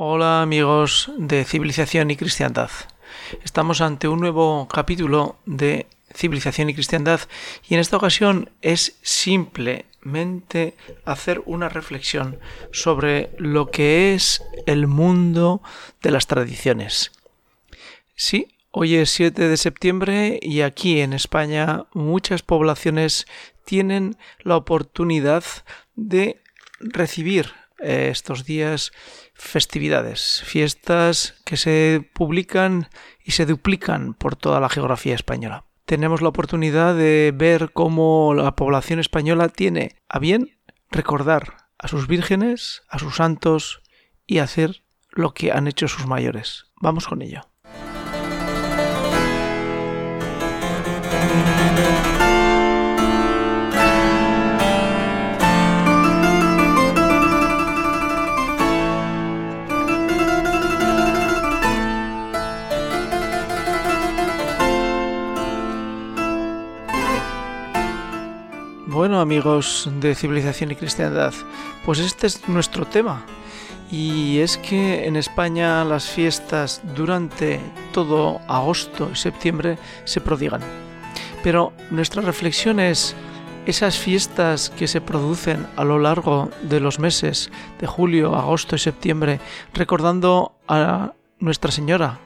Hola amigos de Civilización y Cristiandad. Estamos ante un nuevo capítulo de Civilización y Cristiandad y en esta ocasión es simplemente hacer una reflexión sobre lo que es el mundo de las tradiciones. Sí, hoy es 7 de septiembre y aquí en España muchas poblaciones tienen la oportunidad de recibir eh, estos días festividades, fiestas que se publican y se duplican por toda la geografía española. Tenemos la oportunidad de ver cómo la población española tiene a bien recordar a sus vírgenes, a sus santos y hacer lo que han hecho sus mayores. Vamos con ello. Amigos de civilización y cristiandad, pues este es nuestro tema. Y es que en España las fiestas durante todo agosto y septiembre se prodigan. Pero nuestra reflexión es esas fiestas que se producen a lo largo de los meses de julio, agosto y septiembre, recordando a Nuestra Señora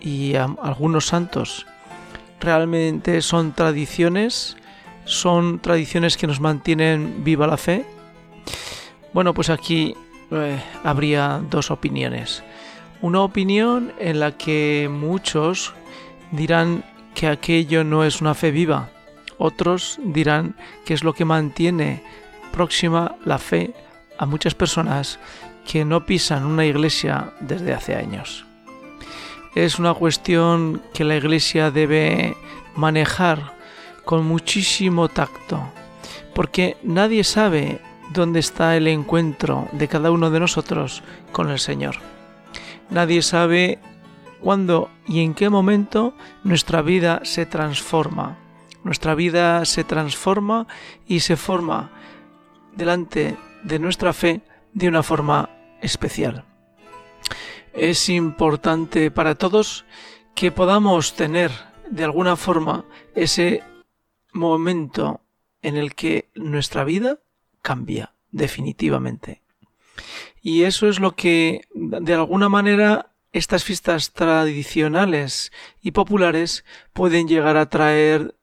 y a algunos santos, realmente son tradiciones son tradiciones que nos mantienen viva la fe? Bueno, pues aquí eh, habría dos opiniones. Una opinión en la que muchos dirán que aquello no es una fe viva. Otros dirán que es lo que mantiene próxima la fe a muchas personas que no pisan una iglesia desde hace años. Es una cuestión que la iglesia debe manejar con muchísimo tacto, porque nadie sabe dónde está el encuentro de cada uno de nosotros con el Señor. Nadie sabe cuándo y en qué momento nuestra vida se transforma. Nuestra vida se transforma y se forma delante de nuestra fe de una forma especial. Es importante para todos que podamos tener de alguna forma ese momento en el que nuestra vida cambia definitivamente. Y eso es lo que, de alguna manera, estas fiestas tradicionales y populares pueden llegar a traer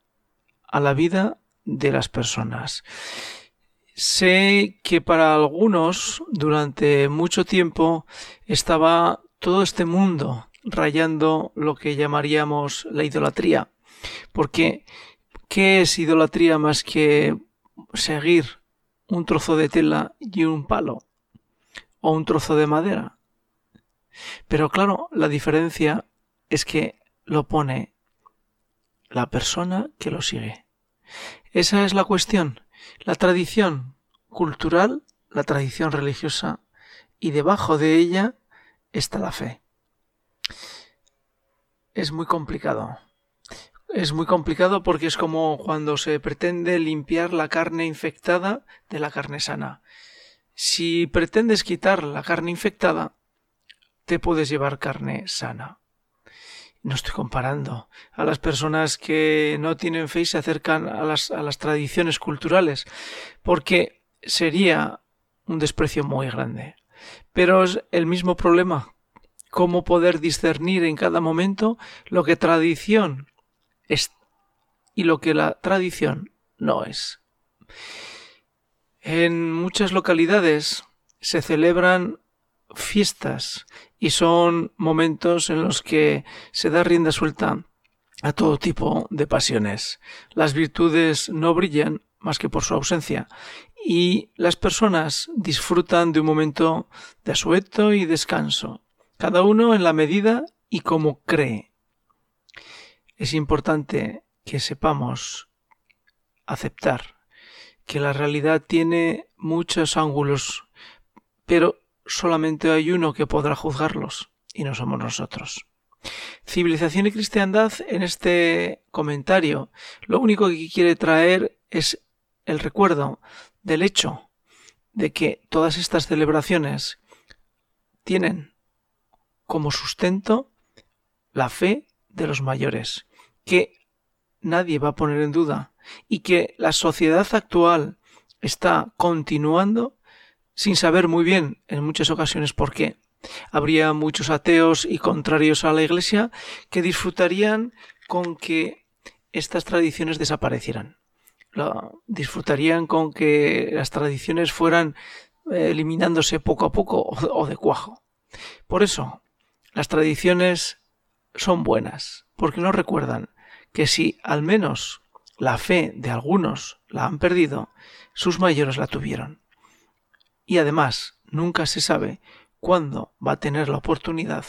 a la vida de las personas. Sé que para algunos durante mucho tiempo estaba todo este mundo rayando lo que llamaríamos la idolatría, porque ¿Qué es idolatría más que seguir un trozo de tela y un palo? ¿O un trozo de madera? Pero claro, la diferencia es que lo pone la persona que lo sigue. Esa es la cuestión. La tradición cultural, la tradición religiosa, y debajo de ella está la fe. Es muy complicado. Es muy complicado porque es como cuando se pretende limpiar la carne infectada de la carne sana. Si pretendes quitar la carne infectada, te puedes llevar carne sana. No estoy comparando a las personas que no tienen fe y se acercan a las, tradiciones culturales, porque sería un desprecio muy grande. Pero es el mismo problema. Cómo poder discernir en cada momento lo que tradición es, y lo que la tradición no es. En muchas localidades se celebran fiestas y son momentos en los que se da rienda suelta a todo tipo de pasiones. Las virtudes no brillan más que por su ausencia y las personas disfrutan de un momento de asueto y descanso, cada uno en la medida y como cree es importante que sepamos aceptar que la realidad tiene muchos ángulos, pero solamente hay uno que podrá juzgarlos, y no somos nosotros. Civilización y cristiandad en este comentario lo único que quiere traer es el recuerdo del hecho de que todas estas celebraciones tienen como sustento la fe de los mayores, que nadie va a poner en duda y que la sociedad actual está continuando sin saber muy bien en muchas ocasiones por qué. Habría muchos ateos y contrarios a la Iglesia que disfrutarían con que estas tradiciones desaparecieran. disfrutarían con que las tradiciones fueran eh, eliminándose poco a poco o de cuajo. Por eso, las tradiciones son buenas, porque nos recuerdan que si al menos la fe de algunos la han perdido, sus mayores la tuvieron. Y además, nunca se sabe cuándo va a tener la oportunidad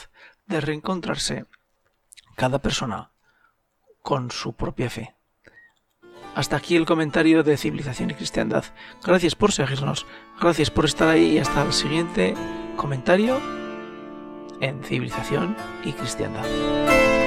de reencontrarse cada persona con su propia fe. Hasta aquí el comentario de Civilización y Cristiandad. Gracias por seguirnos, gracias por estar ahí y hasta el siguiente comentario en Civilización y Cristiandad.